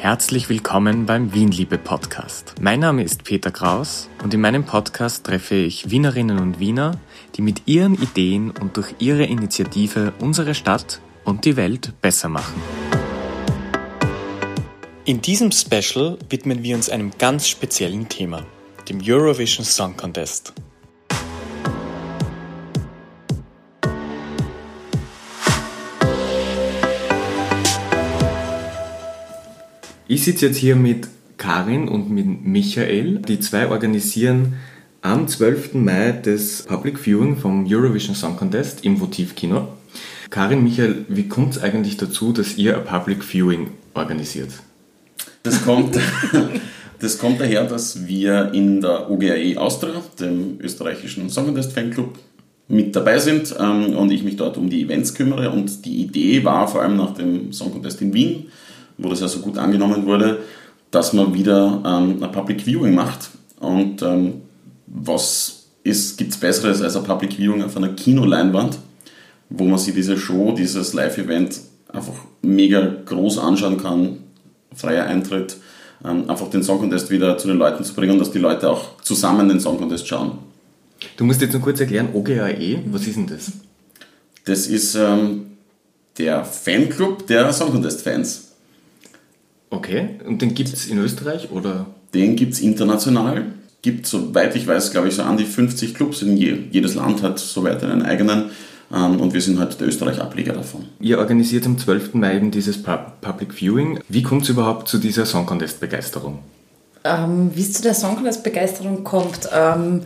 Herzlich willkommen beim Wienliebe Podcast. Mein Name ist Peter Kraus und in meinem Podcast treffe ich Wienerinnen und Wiener, die mit ihren Ideen und durch ihre Initiative unsere Stadt und die Welt besser machen. In diesem Special widmen wir uns einem ganz speziellen Thema, dem Eurovision Song Contest. Ich sitze jetzt hier mit Karin und mit Michael. Die zwei organisieren am 12. Mai das Public Viewing vom Eurovision Song Contest im Votivkino. Karin, Michael, wie kommt es eigentlich dazu, dass ihr ein Public Viewing organisiert? Das kommt, das kommt daher, dass wir in der OGAE Austria, dem österreichischen Song Contest Fanclub, mit dabei sind ähm, und ich mich dort um die Events kümmere. Und die Idee war vor allem nach dem Song Contest in Wien, wo das ja so gut angenommen wurde, dass man wieder ähm, ein Public Viewing macht. Und ähm, was gibt es Besseres als ein Public Viewing auf einer Kinoleinwand, wo man sich diese Show, dieses Live-Event einfach mega groß anschauen kann, freier Eintritt, ähm, einfach den Song Contest wieder zu den Leuten zu bringen, dass die Leute auch zusammen den Song Contest schauen. Du musst jetzt noch kurz erklären, OGAE, was ist denn das? Das ist ähm, der Fanclub der Song Contest Fans. Okay, und den gibt es in Österreich oder? Den gibt es international. Gibt, soweit ich weiß, glaube ich, so an die 50 Clubs. In je, jedes Land hat soweit einen eigenen. Ähm, und wir sind halt der Österreich-Ableger davon. Ihr organisiert am 12. Mai eben dieses Public Viewing. Wie kommt es überhaupt zu dieser Song Contest-Begeisterung? Ähm, Wie es zu der Song Contest-Begeisterung kommt, ähm,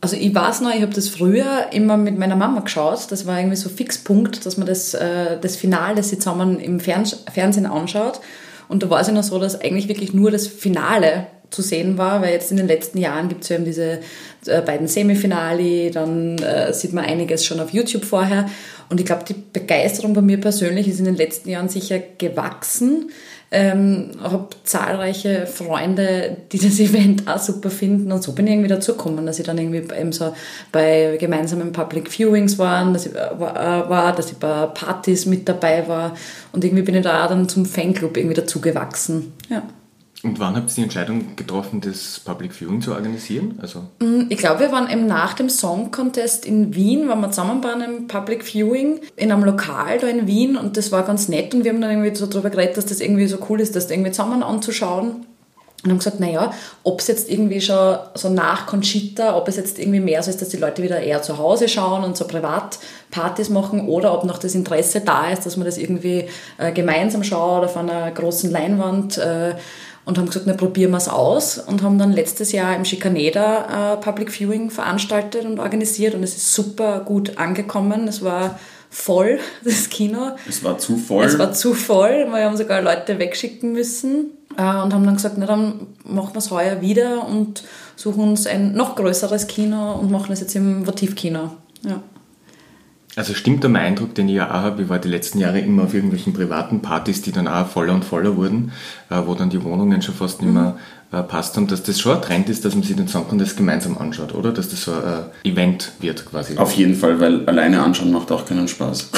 also ich weiß noch, ich habe das früher immer mit meiner Mama geschaut. Das war irgendwie so Fixpunkt, dass man das, äh, das Finale, das sie zusammen im Fernsehen anschaut. Und da war es ja noch so, dass eigentlich wirklich nur das Finale zu sehen war, weil jetzt in den letzten Jahren gibt es ja eben diese äh, beiden Semifinale, dann äh, sieht man einiges schon auf YouTube vorher. Und ich glaube, die Begeisterung bei mir persönlich ist in den letzten Jahren sicher gewachsen. Ähm, habe zahlreiche Freunde, die das Event auch super finden und so bin ich irgendwie dazu gekommen, dass ich dann irgendwie eben so bei gemeinsamen Public Viewings war, dass ich, äh, war, dass ich bei Partys mit dabei war und irgendwie bin ich da auch dann zum Fanclub irgendwie dazu gewachsen. Ja. Und wann habt ihr die Entscheidung getroffen, das Public Viewing zu organisieren? Also mm, ich glaube, wir waren eben nach dem Song Contest in Wien, waren wir zusammen bei einem Public Viewing in einem Lokal da in Wien und das war ganz nett und wir haben dann irgendwie so darüber geredet, dass das irgendwie so cool ist, das irgendwie zusammen anzuschauen. Und haben gesagt, naja, ob es jetzt irgendwie schon so nach Conchita, ob es jetzt irgendwie mehr so ist, dass die Leute wieder eher zu Hause schauen und so Privatpartys machen oder ob noch das Interesse da ist, dass man das irgendwie äh, gemeinsam schaut auf einer großen Leinwand. Äh, und haben gesagt, na probieren wir es aus und haben dann letztes Jahr im Schikaneda äh, Public Viewing veranstaltet und organisiert und es ist super gut angekommen. Es war voll, das Kino. Es war zu voll. Es war zu voll, wir haben sogar Leute wegschicken müssen äh, und haben dann gesagt, na dann machen wir es heuer wieder und suchen uns ein noch größeres Kino und machen es jetzt im Votivkino. Ja. Also stimmt der mein Eindruck, den ich ja auch habe, ich war die letzten Jahre immer auf irgendwelchen privaten Partys, die dann auch voller und voller wurden, äh, wo dann die Wohnungen schon fast nicht mehr äh, passt haben, dass das schon ein Trend ist, dass man sich den Song Contest gemeinsam anschaut, oder? Dass das so ein Event wird quasi. Auf jeden Fall, weil alleine anschauen macht auch keinen Spaß.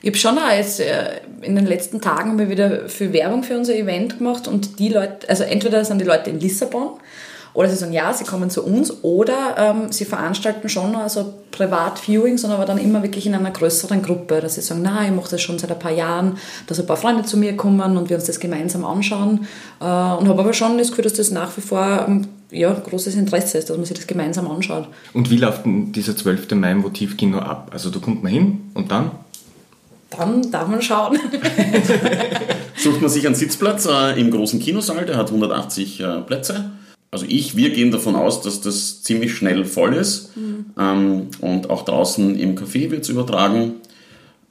Ich habe schon auch jetzt äh, in den letzten Tagen mal wieder für Werbung für unser Event gemacht und die Leute, also entweder sind die Leute in Lissabon oder sie sagen, ja, sie kommen zu uns oder ähm, sie veranstalten schon also Privat-Viewing, sondern aber dann immer wirklich in einer größeren Gruppe, dass sie sagen, na, ich mache das schon seit ein paar Jahren, dass ein paar Freunde zu mir kommen und wir uns das gemeinsam anschauen. Äh, und habe aber schon das Gefühl, dass das nach wie vor ähm, ja, großes Interesse ist, dass man sich das gemeinsam anschaut. Und wie läuft denn dieser 12. Mai im Votivkino ab? Also da kommt man hin und dann? Dann darf man schauen. Sucht man sich einen Sitzplatz äh, im großen Kinosaal, der hat 180 äh, Plätze also ich, wir gehen davon aus, dass das ziemlich schnell voll ist. Mhm. Ähm, und auch draußen im Café wird es übertragen.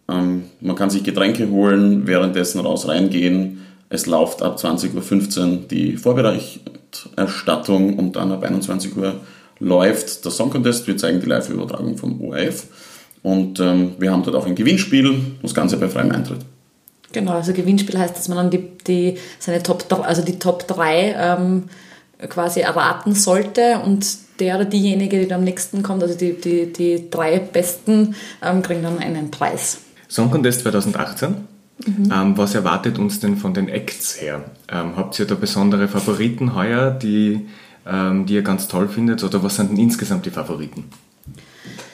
Ähm, man kann sich Getränke holen, währenddessen raus reingehen. Es läuft ab 20.15 Uhr die Vorberichterstattung und dann ab 21 Uhr läuft der Song Contest. Wir zeigen die Live-Übertragung vom ORF. Und ähm, wir haben dort auch ein Gewinnspiel, das Ganze bei freiem Eintritt. Genau, also Gewinnspiel heißt, dass man dann die, die seine Top, also die Top 3 ähm, quasi erraten sollte und der oder diejenige, die am nächsten kommt, also die, die, die drei Besten, ähm, kriegen dann einen Preis. Song Contest 2018? Mhm. Ähm, was erwartet uns denn von den Acts her? Ähm, habt ihr da besondere Favoriten heuer, die, ähm, die ihr ganz toll findet? Oder was sind denn insgesamt die Favoriten?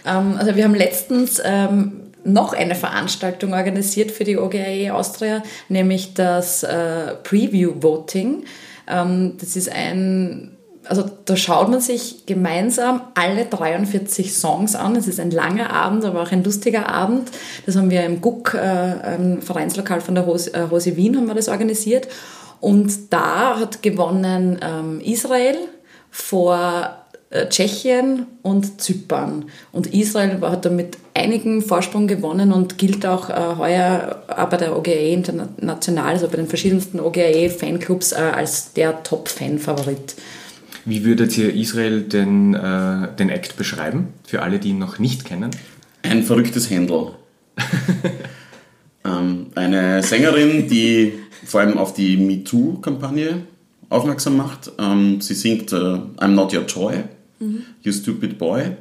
Ähm, also wir haben letztens ähm, noch eine Veranstaltung organisiert für die OGAE Austria, nämlich das äh, Preview Voting. Ähm, das ist ein also da schaut man sich gemeinsam alle 43 Songs an. Es ist ein langer Abend, aber auch ein lustiger Abend. Das haben wir im Guck, äh, im Vereinslokal von der Rose, äh, Rose Wien, haben wir das organisiert. Und da hat gewonnen ähm, Israel vor Tschechien und Zypern. Und Israel hat damit einigen Vorsprung gewonnen und gilt auch äh, heuer auch bei der OGAE international, also bei den verschiedensten OGAE-Fanclubs, äh, als der Top-Fan-Favorit. Wie würdet ihr Israel den, äh, den Act beschreiben, für alle, die ihn noch nicht kennen? Ein verrücktes Händel. ähm, eine Sängerin, die vor allem auf die MeToo-Kampagne aufmerksam macht. Ähm, sie singt äh, I'm not your toy, mhm. you stupid boy.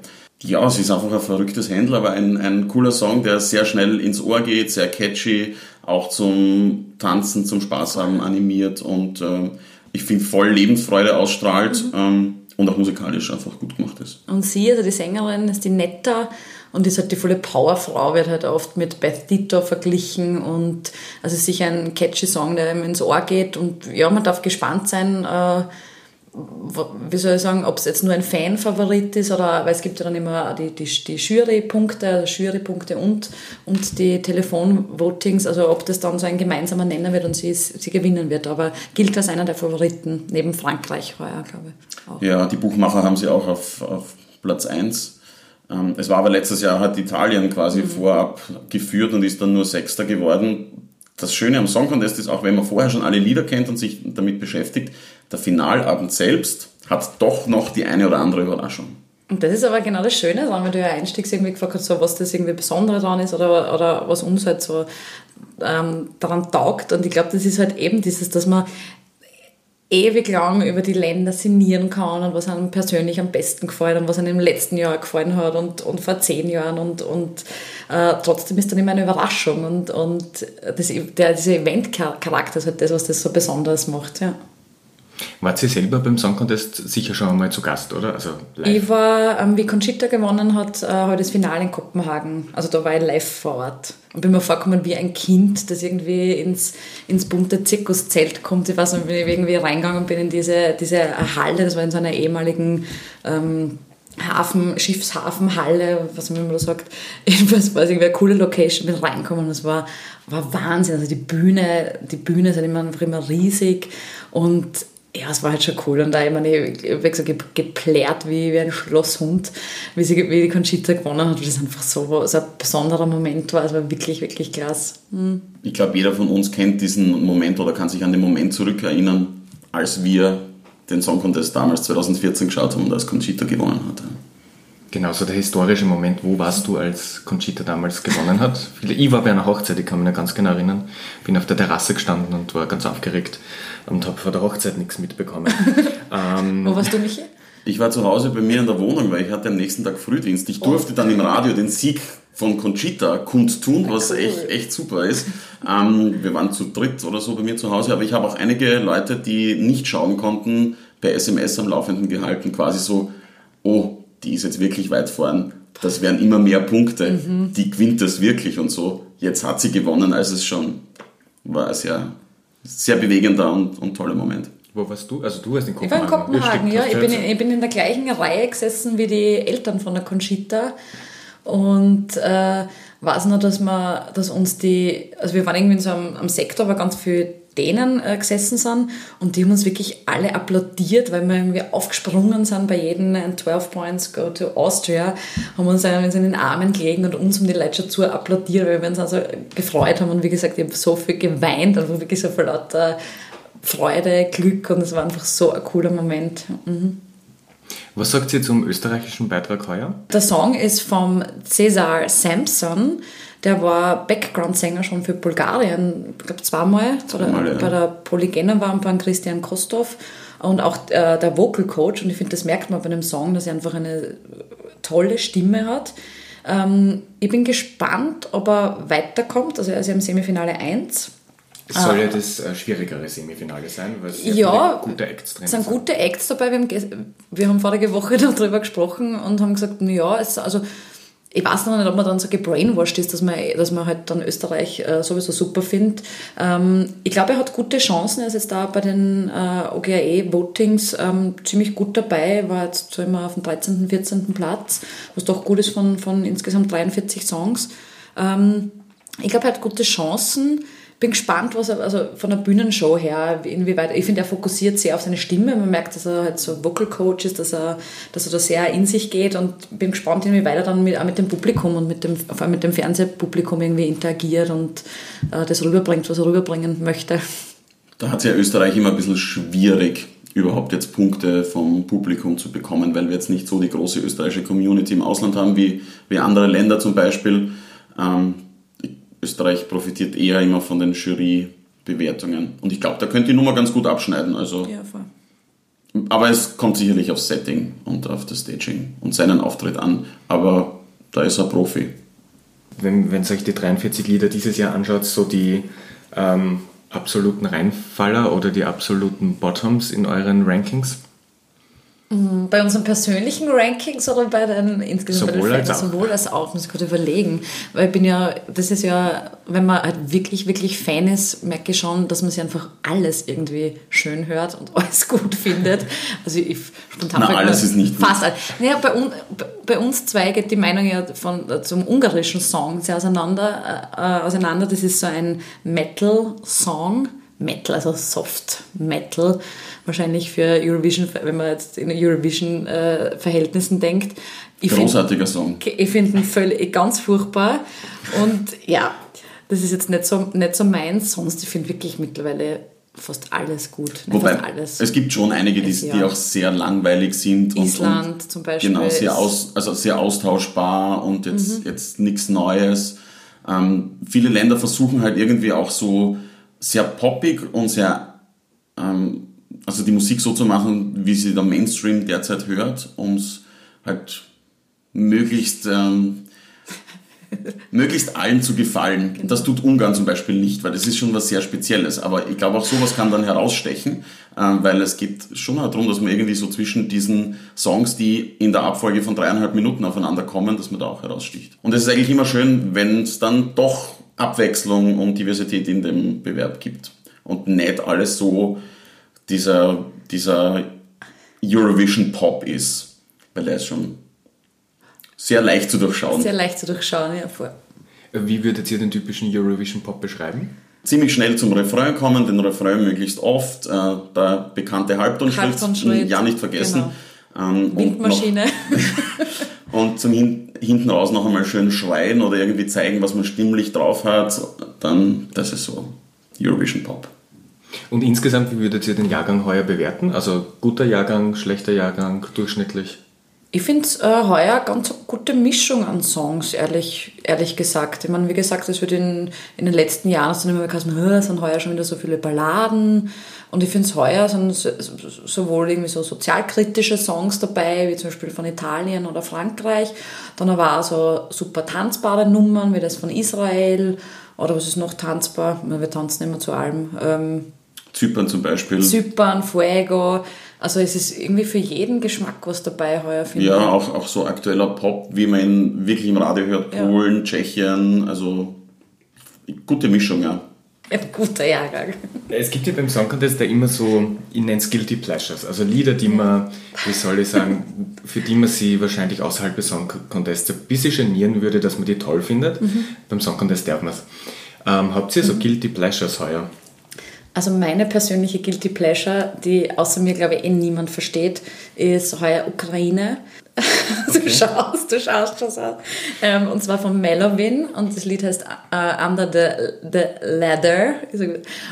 Ja, sie ist einfach ein verrücktes Händel, aber ein, ein cooler Song, der sehr schnell ins Ohr geht, sehr catchy, auch zum Tanzen, zum Spaß haben animiert und äh, ich finde, voll Lebensfreude ausstrahlt mhm. ähm, und auch musikalisch einfach gut gemacht ist. Und sie, also die Sängerin, ist die Netta und ist halt die volle Powerfrau, wird halt oft mit Beth Dito verglichen und also ist sicher ein catchy Song, der ihm ins Ohr geht und ja, man darf gespannt sein, äh, wie soll ich sagen, ob es jetzt nur ein Fan-Favorit ist oder, weil es gibt ja dann immer die, die, die Jury-Punkte, also Jury-Punkte und, und die Telefon-Votings, also ob das dann so ein gemeinsamer Nenner wird und sie, sie gewinnen wird. Aber gilt als einer der Favoriten, neben Frankreich heuer, glaube ich. Auch. Ja, die Buchmacher haben sie auch auf, auf Platz 1. Ähm, es war aber letztes Jahr hat Italien quasi mhm. vorab geführt und ist dann nur Sechster geworden das Schöne am Song Contest ist auch, wenn man vorher schon alle Lieder kennt und sich damit beschäftigt, der Finalabend selbst hat doch noch die eine oder andere Überraschung. Und das ist aber genau das Schöne wenn du ja einstiegs irgendwie gefragt hast, so, was das irgendwie Besondere daran ist oder, oder was uns halt so ähm, daran taugt. Und ich glaube, das ist halt eben dieses, dass man ewig lang über die Länder sinnieren kann und was einem persönlich am besten gefällt und was einem im letzten Jahr gefallen hat und, und vor zehn Jahren und, und äh, trotzdem ist dann immer eine Überraschung und, und das, der, dieser Event-Charakter ist halt das, was das so besonders macht. Ja. Wart Sie selber beim Song Contest sicher schon einmal zu Gast, oder? Also live? Ich war, ähm, wie Conchita gewonnen hat, äh, heute das Finale in Kopenhagen. Also da war ich live vor Ort. Und bin mir vorgekommen wie ein Kind, das irgendwie ins, ins bunte Zirkuszelt kommt. Ich weiß nicht, wie ich irgendwie reingegangen bin in diese, diese Halle, das war in so einer ehemaligen ähm, Hafen, Schiffshafenhalle, was man immer sagt. Jedenfalls war es irgendwie eine coole Location, bin reingekommen und es war, war Wahnsinn. Also die Bühne, die Bühne ist halt immer, immer riesig und ja, es war halt schon cool. Und da, ich meine, ich habe gesagt, geplärt wie, wie ein Schlosshund, wie, sie, wie die Conchita gewonnen hat, weil das einfach so, so ein besonderer Moment war. Es war wirklich, wirklich klasse. Mhm. Ich glaube, jeder von uns kennt diesen Moment oder kann sich an den Moment zurückerinnern, als wir den Song Contest damals 2014 geschaut haben und als Conchita gewonnen hat. Genau, so der historische Moment, wo warst du, als Conchita damals gewonnen hat? Ich war bei einer Hochzeit, ich kann mich noch ganz genau erinnern. Bin auf der Terrasse gestanden und war ganz aufgeregt und habe vor der Hochzeit nichts mitbekommen. ähm, Wo warst du, Michi? Ich war zu Hause bei mir in der Wohnung, weil ich hatte am nächsten Tag Frühdienst. Ich durfte dann im Radio den Sieg von Conchita kundtun, was cool. echt, echt super ist. Ähm, wir waren zu dritt oder so bei mir zu Hause, aber ich habe auch einige Leute, die nicht schauen konnten, per SMS am Laufenden gehalten, quasi so, oh, die ist jetzt wirklich weit vorn. Das wären immer mehr Punkte. Mhm. Die gewinnt das wirklich und so. Jetzt hat sie gewonnen, als es schon war sehr sehr bewegender und, und toller Moment. Wo warst du? Also du warst in Kopenhagen. Ich war in Kopenhagen, ja. Ich bin in, ich bin in der gleichen Reihe gesessen wie die Eltern von der Conchita und äh, weiß noch, dass, wir, dass uns die, also wir waren irgendwie in so einem, einem Sektor, aber ganz viel denen äh, gesessen sind und die haben uns wirklich alle applaudiert, weil wir irgendwie aufgesprungen sind bei jedem 12 Points Go to Austria, haben uns in den Armen gelegen und uns um die Leute zu applaudiert, weil wir uns also gefreut haben und wie gesagt, ich habe so viel geweint, also wirklich so viel lauter Freude, Glück und es war einfach so ein cooler Moment. Mhm. Was sagt sie zum österreichischen Beitrag heuer? Der Song ist vom Cesar Sampson. Der war Background-Sänger schon für Bulgarien, ich glaube zweimal. zweimal ja. Bei der Polygena war beim Christian Kostov und auch äh, der Vocal Coach. Und ich finde, das merkt man bei einem Song, dass er einfach eine tolle Stimme hat. Ähm, ich bin gespannt, ob er weiterkommt. Also er ist ja im Semifinale 1. Es soll ja das äh, schwierigere Semifinale sein, weil es Ja, viele gute Acts drin es sind gute Acts dabei. Wir haben, wir haben vorige Woche darüber gesprochen und haben gesagt, ja, es, also ich weiß noch nicht, ob man dann so gebrainwashed ist, dass man, dass man halt dann Österreich äh, sowieso super findet. Ähm, ich glaube, er hat gute Chancen. Er ist jetzt da bei den äh, OGAE-Votings ähm, ziemlich gut dabei. War jetzt so immer auf dem 13., 14. Platz, was doch gut ist von, von insgesamt 43 Songs. Ähm, ich glaube, er hat gute Chancen. Bin gespannt, was er, also von der Bühnenshow her, inwieweit, ich finde, er fokussiert sehr auf seine Stimme. Man merkt, dass er halt so Vocal Coach ist, dass er, dass er da sehr in sich geht und bin gespannt, inwieweit er dann mit, auch mit dem Publikum und mit dem, vor allem mit dem Fernsehpublikum irgendwie interagiert und äh, das rüberbringt, was er rüberbringen möchte. Da hat es ja Österreich immer ein bisschen schwierig, überhaupt jetzt Punkte vom Publikum zu bekommen, weil wir jetzt nicht so die große österreichische Community im Ausland haben wie, wie andere Länder zum Beispiel. Ähm, Österreich profitiert eher immer von den Jurybewertungen. Und ich glaube, da könnte die Nummer ganz gut abschneiden. Also, Ja, voll. aber es kommt sicherlich aufs Setting und auf das Staging und seinen Auftritt an. Aber da ist er Profi. Wenn, wenn ihr euch die 43 Lieder dieses Jahr anschaut, so die ähm, absoluten Reinfaller oder die absoluten Bottoms in euren Rankings? Bei unseren persönlichen Rankings oder bei den insgesamt Sowohl bei den als. Sowohl als auch, muss ich gerade überlegen. Weil ich bin ja, das ist ja, wenn man halt wirklich, wirklich Fan ist, merke ich schon, dass man sich einfach alles irgendwie schön hört und alles gut findet. Also ich spontan Na, alles ist nicht fast alles. Naja, bei, un, bei uns zwei geht die Meinung ja von, zum ungarischen Song sehr auseinander, äh, auseinander. Das ist so ein Metal-Song. Metal, also Soft Metal, wahrscheinlich für Eurovision, wenn man jetzt in Eurovision-Verhältnissen denkt. Ich find- Großartiger Song. ich finde ihn völlig ganz furchtbar. Und ja, das ist jetzt nicht so, nicht so meins. Sonst, ich finde wirklich mittlerweile fast alles gut. Nicht Wobei, alles. es gibt schon einige, die, die auch sehr langweilig sind. Und, Island und zum Beispiel Genau, sehr, aus, also sehr austauschbar und jetzt, Mhm. jetzt nichts Neues. Ähm, viele Länder versuchen halt irgendwie auch so sehr poppig und sehr, ähm, also die Musik so zu machen, wie sie der Mainstream derzeit hört, um es halt möglichst, ähm, möglichst allen zu gefallen. Genau. Das tut Ungarn zum Beispiel nicht, weil das ist schon was sehr Spezielles. Aber ich glaube auch sowas kann dann herausstechen, äh, weil es geht schon darum, dass man irgendwie so zwischen diesen Songs, die in der Abfolge von dreieinhalb Minuten aufeinander kommen, dass man da auch heraussticht. Und es ist eigentlich immer schön, wenn es dann doch Abwechslung und Diversität in dem Bewerb gibt. Und nicht alles so dieser, dieser Eurovision Pop ist, weil der ist schon sehr leicht zu durchschauen. Sehr leicht zu durchschauen, ja, voll. Wie würdet ihr den typischen Eurovision Pop beschreiben? ziemlich schnell zum Refrain kommen, den Refrain möglichst oft, äh, der bekannte Halbtonschritt, Halbtonschritt, ja nicht vergessen. Ähm, und, Windmaschine. noch, und zum Hin hinten raus noch einmal schön schreien oder irgendwie zeigen, was man stimmlich drauf hat, dann, das ist so Eurovision Pop. Und insgesamt, wie würdet ihr den Jahrgang heuer bewerten? Also guter Jahrgang, schlechter Jahrgang, durchschnittlich? Ich finde es äh, heuer ganz eine gute Mischung an Songs, ehrlich, ehrlich gesagt. Ich meine, wie gesagt, es wird in, in den letzten Jahren hast du immer gesagt, es sind heuer schon wieder so viele Balladen. Und ich finde es heuer sind so- so- sowohl irgendwie so sozialkritische Songs dabei, wie zum Beispiel von Italien oder Frankreich, dann aber auch so super tanzbare Nummern, wie das von Israel. Oder was ist noch tanzbar? Wir tanzen immer zu allem. Ähm, Zypern zum Beispiel. Zypern, Fuego. Also es ist irgendwie für jeden Geschmack was dabei heuer, finde ich. ja, auch, auch so aktueller Pop, wie man ihn wirklich im Radio hört. Ja. Polen, Tschechien, also gute Mischung, ja. Ein guter Jahrgang. Es gibt ja beim Song Contest da immer so, ich nenne es Guilty Pleasures, also Lieder, die man, wie soll ich sagen, für die man sie wahrscheinlich außerhalb des Song Contests ein bisschen genieren würde, dass man die toll findet. Beim Song Contest darf man es. Ähm, habt ihr so Guilty Pleasures heuer? Also meine persönliche Guilty Pleasure, die außer mir, glaube ich, eh niemand versteht, ist heuer Ukraine. Du schaust, du schaust schon so. Ähm, und zwar von Melowin und das Lied heißt äh, Under the, the Ladder.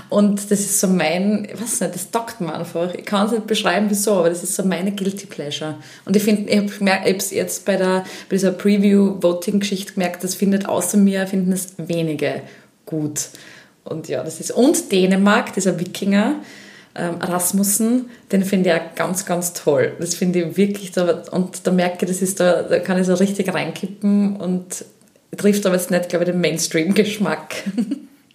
Und das ist so mein, ich weiß nicht, das taugt mir einfach. Ich kann es nicht beschreiben, wieso, aber das ist so meine Guilty Pleasure. Und ich finde, ich habe es jetzt bei, der, bei dieser Preview-Voting-Geschichte gemerkt, das findet außer mir, finden es wenige gut. Und ja, das ist, und Dänemark, dieser Wikinger, ähm, Rasmussen, den finde ich auch ganz, ganz toll. Das finde ich wirklich, da, und da merke ich, das ist da, da kann ich so richtig reinkippen und trifft aber jetzt nicht, glaube ich, den Mainstream-Geschmack.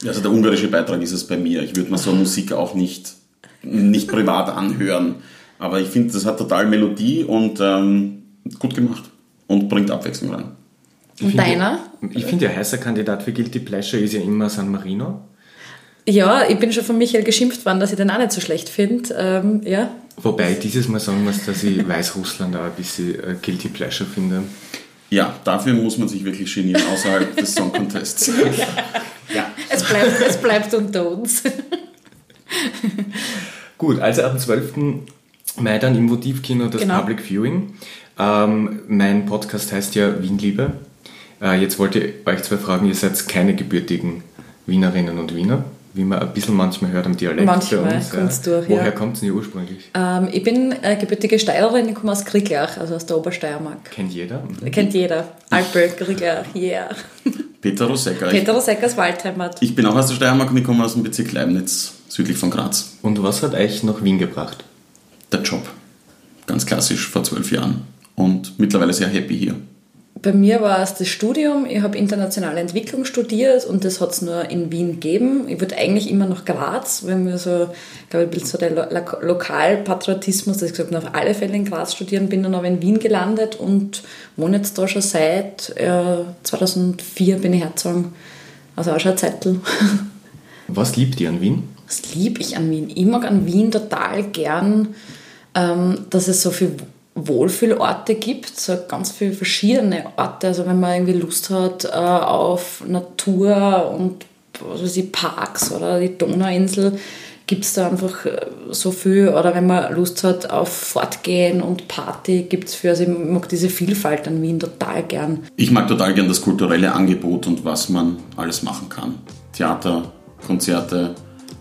Also der ungarische Beitrag ist es bei mir. Ich würde mir so Musik auch nicht, nicht privat anhören. Aber ich finde, das hat total Melodie und ähm, gut gemacht und bringt Abwechslung rein. Und deiner? Ich finde, ja, heißer Kandidat für Guilty Pleasure ist ja immer San Marino. Ja, ich bin schon von Michael geschimpft worden, dass ich den auch nicht so schlecht finde. Ähm, ja. Wobei ich dieses Mal sagen muss, dass ich Weißrussland auch ein bisschen äh, Guilty Pleasure finde. Ja, dafür muss man sich wirklich genieren, außerhalb des Song Contests. ja. Es bleibt, es bleibt unter uns. Gut, also ab dem 12. Mai dann im Votivkino das genau. Public Viewing. Ähm, mein Podcast heißt ja Wienliebe. Äh, jetzt wollte ich euch zwei fragen, ihr seid keine gebürtigen Wienerinnen und Wiener wie man ein bisschen manchmal hört am Dialekt manchmal bei uns. Kommt's ja. durch, Woher ja. kommt es denn ursprünglich? Ähm, ich bin äh, gebürtige Steirerin, ich komme aus Krieglach, also aus der Obersteiermark. Kennt jeder? Mhm. Kennt jeder. Alpe, Krieglach, yeah. Peter Rosecker. Peter Rosecker aus Waldheimat. Ich bin auch aus der Steiermark und ich komme aus dem Bezirk Leibniz, südlich von Graz. Und was hat euch nach Wien gebracht? Der Job. Ganz klassisch, vor zwölf Jahren. Und mittlerweile sehr happy hier. Bei mir war es das Studium. Ich habe internationale Entwicklung studiert und das hat es nur in Wien gegeben. Ich würde eigentlich immer nach Graz, wenn wir so, glaube ich, so der Lo Lokalpatriotismus, dass ich gesagt habe, auf alle Fälle in Graz studieren, bin dann aber in Wien gelandet und wohne jetzt da schon seit äh, 2004 bin ich hergezogen. Also auch schon ein Zettel. Was liebt ihr an Wien? Was liebe ich an Wien? Ich mag an Wien total gern, ähm, dass es so viel Wohlfühlorte gibt, so ganz viele verschiedene Orte. Also wenn man irgendwie Lust hat äh, auf Natur und was weiß Parks oder die Donauinsel, gibt es da einfach äh, so viel. Oder wenn man Lust hat auf Fortgehen und Party, gibt es für. Also ich mag diese Vielfalt an Wien total gern. Ich mag total gern das kulturelle Angebot und was man alles machen kann. Theater, Konzerte,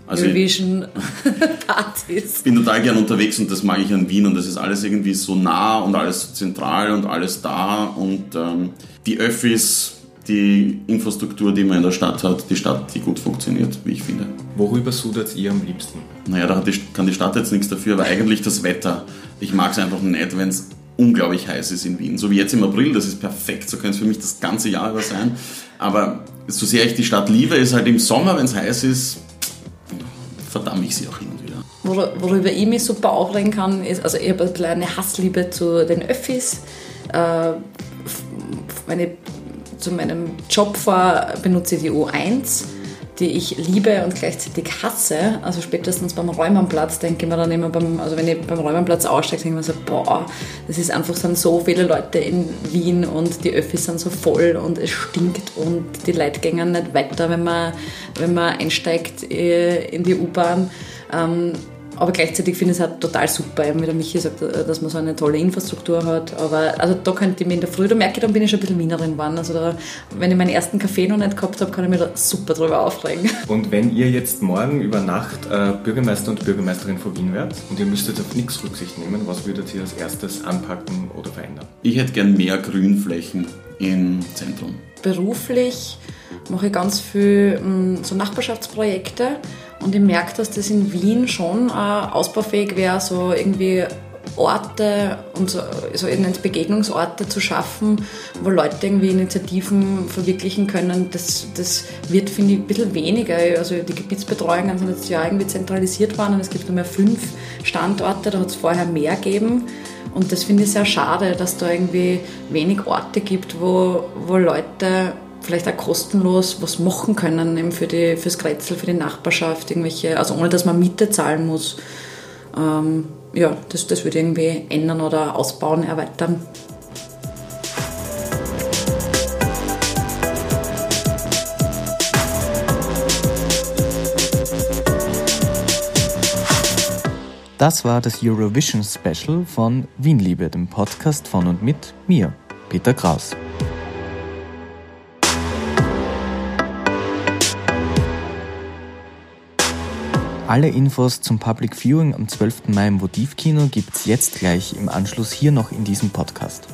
also Eurovision-Partys. Ich bin total gern unterwegs und das mag ich an Wien und das ist alles irgendwie so nah und alles so zentral und alles da und ähm, die Öffis, die Infrastruktur, die man in der Stadt hat, die Stadt, die gut funktioniert, wie ich finde. Worüber sudert ihr am liebsten? Naja, da die, kann die Stadt jetzt nichts dafür, aber eigentlich das Wetter. Ich mag es einfach nicht, wenn es unglaublich heiß ist in Wien. So wie jetzt im April, das ist perfekt, so könnte es für mich das ganze Jahr über sein. Aber so sehr ich die Stadt liebe, ist halt im Sommer, wenn es heiß ist, verdamme ich sie auch hin und wieder. worüber ich mich super aufregen kann, ist, also ich habe eine Hassliebe zu den Öffis. Äh, ich zu meinem Job fahre, benutze ich die U1 die ich liebe und gleichzeitig hasse. Also spätestens beim Räumannplatz denke ich mir dann immer, beim, also wenn ich beim Räumannplatz aussteige, denke ich mir so, boah, das ist einfach, sind so viele Leute in Wien und die Öffis sind so voll und es stinkt und die Leute gehen nicht weiter, wenn man, wenn man einsteigt äh, in die U-Bahn. Ähm, aber gleichzeitig finde ich es halt total super, wie der Michi sagt, äh, dass man so eine tolle Infrastruktur hat. Aber also da könnte ich mich in der Früh, da merke ich, dann bin ich schon ein bisschen Minerin geworden. Also da, wenn ich meinen ersten Kaffee noch nicht gehabt habe, kann ich mich da super drüber aufregen. Und wenn ihr jetzt morgen über Nacht äh, Bürgermeister und Bürgermeisterin von Wien werdet und ihr müsstet auf nichts Rücksicht nehmen, was würdet ihr als erstes anpacken oder verändern? Ich hätte gern mehr Grünflächen im Zentrum. Beruflich mache ich ganz viel mm, so Nachbarschaftsprojekte und ich merke, dass das in Wien schon äh, ausbaufähig wäre, so irgendwie Orte und so, so Begegnungsorte zu schaffen, wo Leute irgendwie Initiativen verwirklichen können. Das, das wird, finde ich, ein bisschen weniger. Also die Gebietsbetreuungen sind jetzt ja irgendwie zentralisiert worden und es gibt nur mehr fünf Standorte, da hat es vorher mehr gegeben. Und das finde ich sehr schade, dass da irgendwie wenig Orte gibt, wo, wo Leute vielleicht auch kostenlos was machen können eben für die, fürs Kretzel, für die Nachbarschaft, irgendwelche, also ohne dass man Miete zahlen muss. Ähm, ja, das, das würde irgendwie ändern oder ausbauen, erweitern. Das war das Eurovision Special von Wienliebe, dem Podcast von und mit mir, Peter Kraus. Alle Infos zum Public Viewing am 12. Mai im Votivkino gibt's jetzt gleich im Anschluss hier noch in diesem Podcast.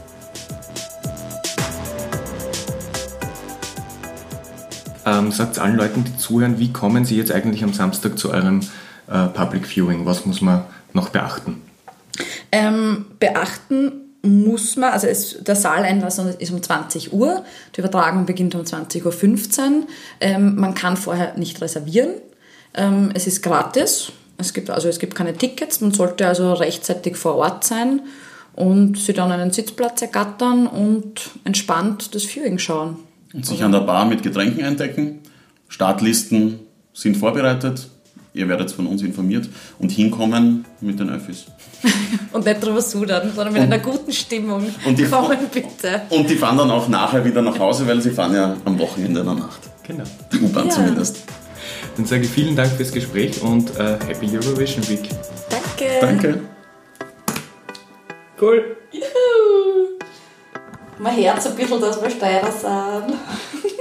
Ähm, sagt allen Leuten, die zuhören, wie kommen sie jetzt eigentlich am Samstag zu eurem äh, Public Viewing? Was muss man noch beachten? Ähm, beachten muss man, also es, der Saaleinlass ist um 20 Uhr, die Übertragung beginnt um 20.15 Uhr. Ähm, man kann vorher nicht reservieren. Ähm, es ist gratis. Es gibt, also es gibt keine Tickets. Man sollte also rechtzeitig vor Ort sein und sich dann einen Sitzplatz ergattern und entspannt das Viewing schauen. Und sich an der Bar mit Getränken eindecken. Startlisten sind vorbereitet. Ihr werdet von uns informiert und hinkommen mit den Öffis. und nicht drüber sudern, sondern mit und, einer guten Stimmung. Und die, kommen bitte. Und die fahren dann auch nachher wieder nach Hause, weil sie fahren ja am Wochenende in der Nacht. Genau. Die U-Bahn ja. zumindest. Dann sage ich vielen Dank fürs Gespräch und äh, Happy Eurovision Week. Danke. Danke. Cool. Juhu. Mein Herz ein bisschen, dass wir Steirer sind.